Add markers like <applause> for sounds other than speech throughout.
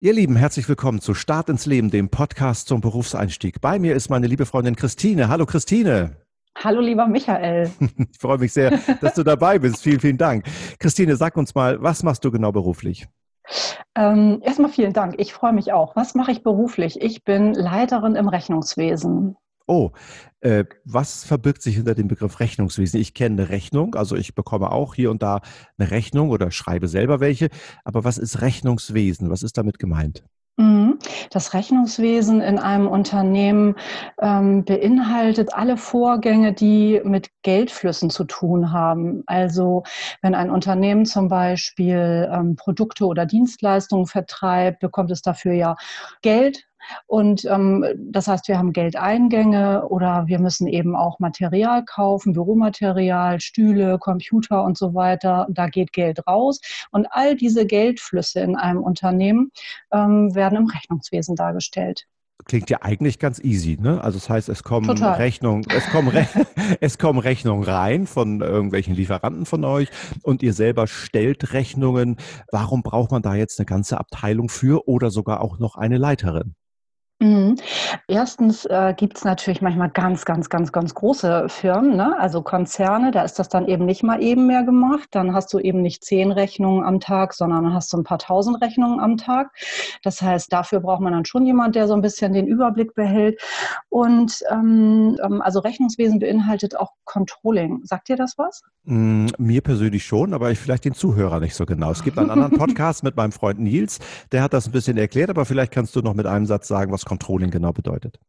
Ihr Lieben, herzlich willkommen zu Start ins Leben, dem Podcast zum Berufseinstieg. Bei mir ist meine liebe Freundin Christine. Hallo Christine. Hallo lieber Michael. <laughs> Ich freue mich sehr, dass du dabei bist. Vielen, vielen Dank. Christine, sag uns mal, was machst du genau beruflich? Ähm, erstmal vielen Dank. Ich freue mich auch. Was mache ich beruflich? Ich bin Leiterin im Rechnungswesen. Oh, äh, was verbirgt sich hinter dem Begriff Rechnungswesen? Ich kenne eine Rechnung, also ich bekomme auch hier und da eine Rechnung oder schreibe selber welche. Aber was ist Rechnungswesen? Was ist damit gemeint? Mhm. Das Rechnungswesen in einem Unternehmen ähm, beinhaltet alle Vorgänge, die mit Geldflüssen zu tun haben. Also wenn ein Unternehmen zum Beispiel ähm, Produkte oder Dienstleistungen vertreibt, bekommt es dafür ja Geld und ähm, das heißt, wir haben Geldeingänge oder wir müssen eben auch Material kaufen, Büromaterial, Stühle, Computer und so weiter. Da geht Geld raus. Und all diese Geldflüsse in einem Unternehmen ähm, werden im Rechnungswesen dargestellt klingt ja eigentlich ganz easy, ne? Also das heißt, es kommen Rechnungen, es kommen, Re <laughs> es kommen Rechnungen rein von irgendwelchen Lieferanten von euch und ihr selber stellt Rechnungen. Warum braucht man da jetzt eine ganze Abteilung für oder sogar auch noch eine Leiterin? Mhm. Erstens äh, gibt es natürlich manchmal ganz, ganz, ganz, ganz große Firmen, ne? also Konzerne, da ist das dann eben nicht mal eben mehr gemacht. Dann hast du eben nicht zehn Rechnungen am Tag, sondern dann hast du ein paar tausend Rechnungen am Tag. Das heißt, dafür braucht man dann schon jemand, der so ein bisschen den Überblick behält. Und ähm, ähm also Rechnungswesen beinhaltet auch Controlling. Sagt dir das was? Mm, mir persönlich schon, aber ich vielleicht den Zuhörer nicht so genau. Es gibt einen anderen <laughs> Podcast mit meinem Freund Nils, der hat das ein bisschen erklärt, aber vielleicht kannst du noch mit einem Satz sagen, was Controlling genau bedeutet.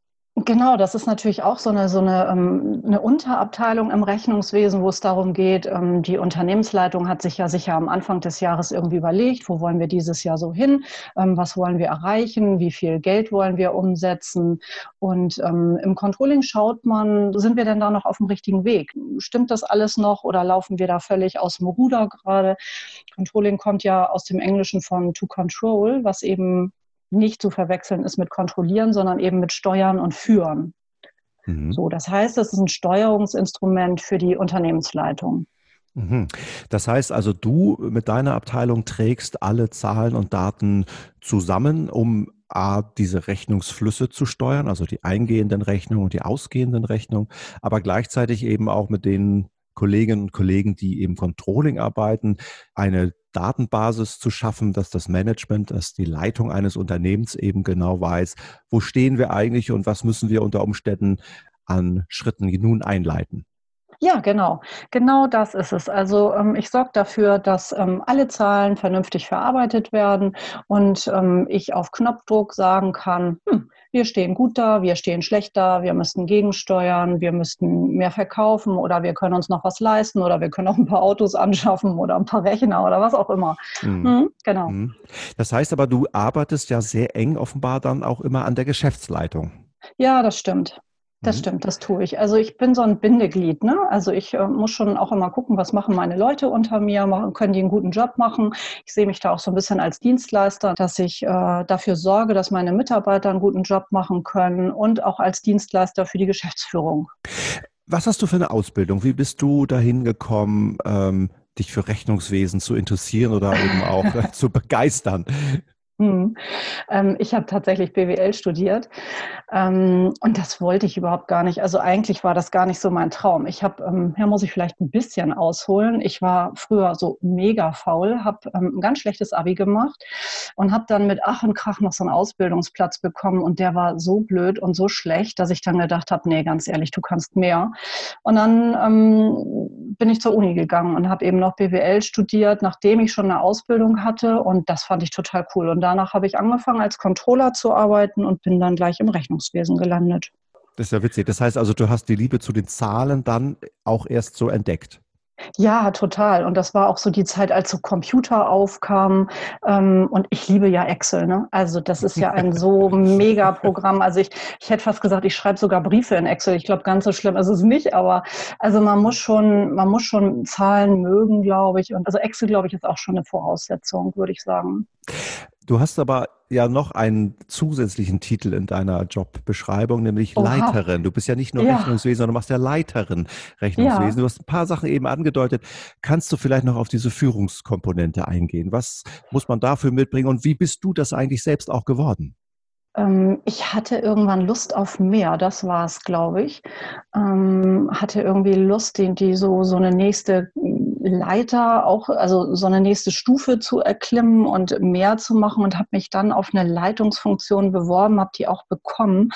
Genau, das ist natürlich auch so eine, so eine, ähm, eine Unterabteilung im Rechnungswesen, wo es darum geht, ähm, die Unternehmensleitung hat sich ja sicher am Anfang des Jahres irgendwie überlegt, wo wollen wir dieses Jahr so hin, ähm, was wollen wir erreichen, wie viel Geld wollen wir umsetzen. Und im Controlling schaut man, sind wir denn da noch auf dem richtigen Weg? Stimmt das alles noch oder laufen wir da völlig aus dem Ruder gerade? Controlling kommt ja aus dem Englischen von to control, was eben nicht zu verwechseln ist mit kontrollieren, sondern eben mit steuern und führen. Mhm. So, das heißt, es ist ein Steuerungsinstrument für die Unternehmensleitung. Mhm. Das heißt also, du mit deiner Abteilung trägst alle Zahlen und Daten zusammen, um A, diese Rechnungsflüsse zu steuern, also die eingehenden Rechnungen und die ausgehenden Rechnungen, aber gleichzeitig eben auch mit den Kolleginnen und Kollegen, die im Controlling arbeiten, eine Datenbasis zu schaffen, dass das Management, dass die Leitung eines Unternehmens eben genau weiß, wo stehen wir eigentlich und was müssen wir unter Umständen an Schritten nun einleiten. Ja, genau. Genau das ist es. Also ähm, ich sorge dafür, dass ähm, alle Zahlen vernünftig verarbeitet werden und ähm, ich auf Knopfdruck sagen kann, hm, wir stehen gut da, wir stehen schlecht da, wir müssten gegensteuern, wir müssten mehr verkaufen oder wir können uns noch was leisten oder wir können auch ein paar Autos anschaffen oder ein paar Rechner oder was auch immer. Mhm. Mhm, genau. Mhm. Das heißt aber, du arbeitest ja sehr eng offenbar dann auch immer an der Geschäftsleitung. Ja, das stimmt. Das mhm. stimmt, das tue ich. Also ich bin so ein Bindeglied. Ne? Also ich äh, muss schon auch immer gucken, was machen meine Leute unter mir, machen, können die einen guten Job machen. Ich sehe mich da auch so ein bisschen als Dienstleister, dass ich äh, dafür sorge, dass meine Mitarbeiter einen guten Job machen können und auch als Dienstleister für die Geschäftsführung. Was hast du für eine Ausbildung? Wie bist du dahin gekommen, ähm, dich für Rechnungswesen zu interessieren oder eben auch äh, <laughs> zu begeistern? Hm. Ähm, ich habe tatsächlich BWL studiert ähm, und das wollte ich überhaupt gar nicht. Also eigentlich war das gar nicht so mein Traum. Ich habe, ähm, hier muss ich vielleicht ein bisschen ausholen. Ich war früher so mega faul, habe ähm, ein ganz schlechtes Abi gemacht und habe dann mit Ach und Krach noch so einen Ausbildungsplatz bekommen und der war so blöd und so schlecht, dass ich dann gedacht habe, nee, ganz ehrlich, du kannst mehr. Und dann ähm, bin ich zur Uni gegangen und habe eben noch BWL studiert, nachdem ich schon eine Ausbildung hatte und das fand ich total cool. Und danach habe ich angefangen, als Controller zu arbeiten und bin dann gleich im Rechnungswesen gelandet. Das ist ja witzig. Das heißt also, du hast die Liebe zu den Zahlen dann auch erst so entdeckt. Ja, total. Und das war auch so die Zeit, als so Computer aufkamen. Ähm, und ich liebe ja Excel. Ne? Also das ist ja ein <laughs> so mega Programm. Also ich, ich hätte fast gesagt, ich schreibe sogar Briefe in Excel. Ich glaube, ganz so schlimm ist es nicht. Aber also man muss schon, man muss schon Zahlen mögen, glaube ich. Und also Excel, glaube ich, ist auch schon eine Voraussetzung, würde ich sagen. Du hast aber ja noch einen zusätzlichen Titel in deiner Jobbeschreibung, nämlich Oha. Leiterin. Du bist ja nicht nur ja. Rechnungswesen, sondern du machst ja Leiterin Rechnungswesen. Ja. Du hast ein paar Sachen eben angedeutet. Kannst du vielleicht noch auf diese Führungskomponente eingehen? Was muss man dafür mitbringen und wie bist du das eigentlich selbst auch geworden? Ähm, ich hatte irgendwann Lust auf mehr, das war es, glaube ich. Ähm, hatte irgendwie Lust, die, die so, so eine nächste Leiter, auch also so eine nächste Stufe zu erklimmen und mehr zu machen und habe mich dann auf eine Leitungsfunktion beworben, habe die auch bekommen.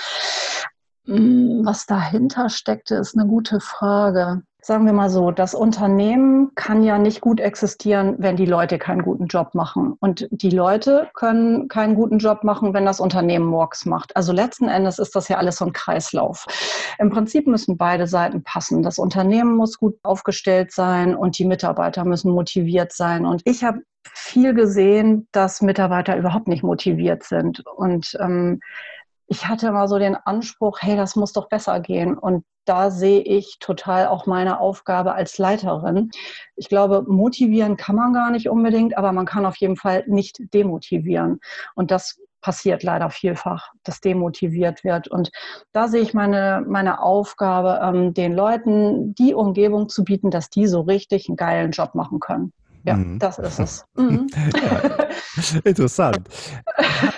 Hm, was dahinter steckte, ist eine gute Frage sagen wir mal so, das Unternehmen kann ja nicht gut existieren, wenn die Leute keinen guten Job machen. Und die Leute können keinen guten Job machen, wenn das Unternehmen Morgs macht. Also letzten Endes ist das ja alles so ein Kreislauf. Im Prinzip müssen beide Seiten passen. Das Unternehmen muss gut aufgestellt sein und die Mitarbeiter müssen motiviert sein. Und ich habe viel gesehen, dass Mitarbeiter überhaupt nicht motiviert sind. Und ähm, ich hatte immer so den Anspruch, hey, das muss doch besser gehen. Und da sehe ich total auch meine Aufgabe als Leiterin. Ich glaube, motivieren kann man gar nicht unbedingt, aber man kann auf jeden Fall nicht demotivieren. Und das passiert leider vielfach, dass demotiviert wird. Und da sehe ich meine, meine Aufgabe, ähm, den Leuten die Umgebung zu bieten, dass die so richtig einen geilen Job machen können. Ja, mhm. das ist es. <laughs> Mhm. Ja, interessant. <laughs>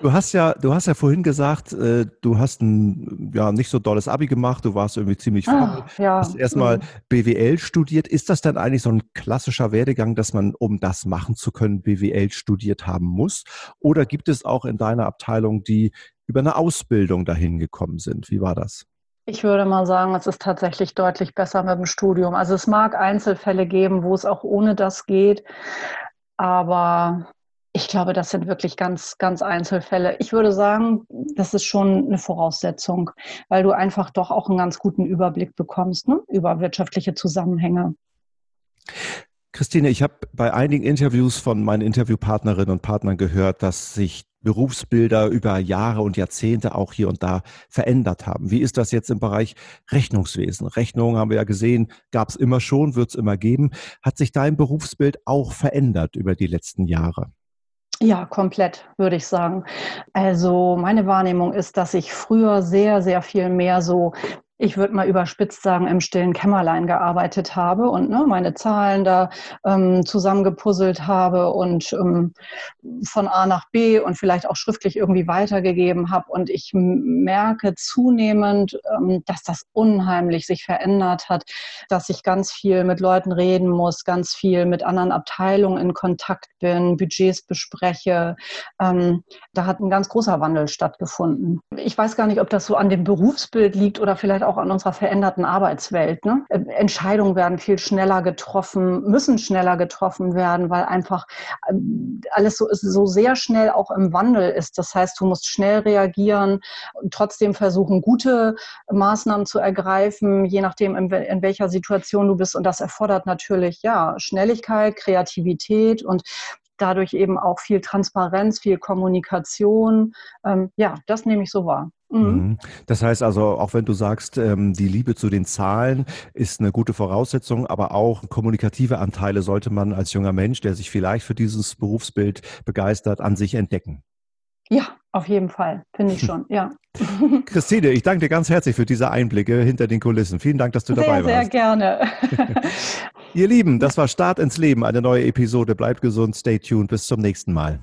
Du hast ja, du hast ja vorhin gesagt, äh, du hast ein ja nicht so dolles Abi gemacht, du warst irgendwie ziemlich faul, ah, ja. hast erstmal mhm. BWL studiert. Ist das dann eigentlich so ein klassischer Werdegang, dass man, um das machen zu können, BWL studiert haben muss? Oder gibt es auch in deiner Abteilung, die über eine Ausbildung dahin gekommen sind? Wie war das? Ich würde mal sagen, es ist tatsächlich deutlich besser mit dem Studium. Also es mag Einzelfälle geben, wo es auch ohne das geht, aber ich glaube, das sind wirklich ganz, ganz Einzelfälle. Ich würde sagen, das ist schon eine Voraussetzung, weil du einfach doch auch einen ganz guten Überblick bekommst ne, über wirtschaftliche Zusammenhänge. Christine, ich habe bei einigen Interviews von meinen Interviewpartnerinnen und Partnern gehört, dass sich Berufsbilder über Jahre und Jahrzehnte auch hier und da verändert haben. Wie ist das jetzt im Bereich Rechnungswesen? Rechnungen haben wir ja gesehen, gab es immer schon, wird es immer geben. Hat sich dein Berufsbild auch verändert über die letzten Jahre? Ja, komplett, würde ich sagen. Also meine Wahrnehmung ist, dass ich früher sehr, sehr viel mehr so ich würde mal überspitzt sagen, im stillen Kämmerlein gearbeitet habe und ne, meine Zahlen da ähm, zusammengepuzzelt habe und ähm, von A nach B und vielleicht auch schriftlich irgendwie weitergegeben habe. Und ich merke zunehmend, ähm, dass das unheimlich sich verändert hat, dass ich ganz viel mit Leuten reden muss, ganz viel mit anderen Abteilungen in Kontakt bin, Budgets bespreche. Ähm, da hat ein ganz großer Wandel stattgefunden. Ich weiß gar nicht, ob das so an dem Berufsbild liegt oder vielleicht auch an unserer veränderten Arbeitswelt. Ne? Äh, Entscheidungen werden viel schneller getroffen, müssen schneller getroffen werden, weil einfach ähm, alles so, so sehr schnell auch im Wandel ist. Das heißt, du musst schnell reagieren trotzdem versuchen, gute Maßnahmen zu ergreifen, je nachdem, in, in welcher Situation du bist. Und das erfordert natürlich, ja, Schnelligkeit, Kreativität und dadurch eben auch viel Transparenz, viel Kommunikation. Ähm, ja, das nehme ich so wahr. Mhm. mhm. Das heißt also, auch wenn du sagst, ähm, die Liebe zu den Zahlen ist eine gute Voraussetzung, aber auch kommunikative Anteile sollte man als junger Mensch, der sich vielleicht für dieses Berufsbild begeistert, an sich entdecken. Ja, auf jeden Fall, finde ich <laughs> schon, ja. <laughs> Christine, ich danke dir ganz herzlich für diese Einblicke hinter den Kulissen. Vielen Dank, dass du dabei sehr, warst. Sehr gerne. <laughs> Ihr Lieben, das war Start ins Leben, eine neue Episode. Bleibt gesund, stay tuned, bis zum nächsten Mal.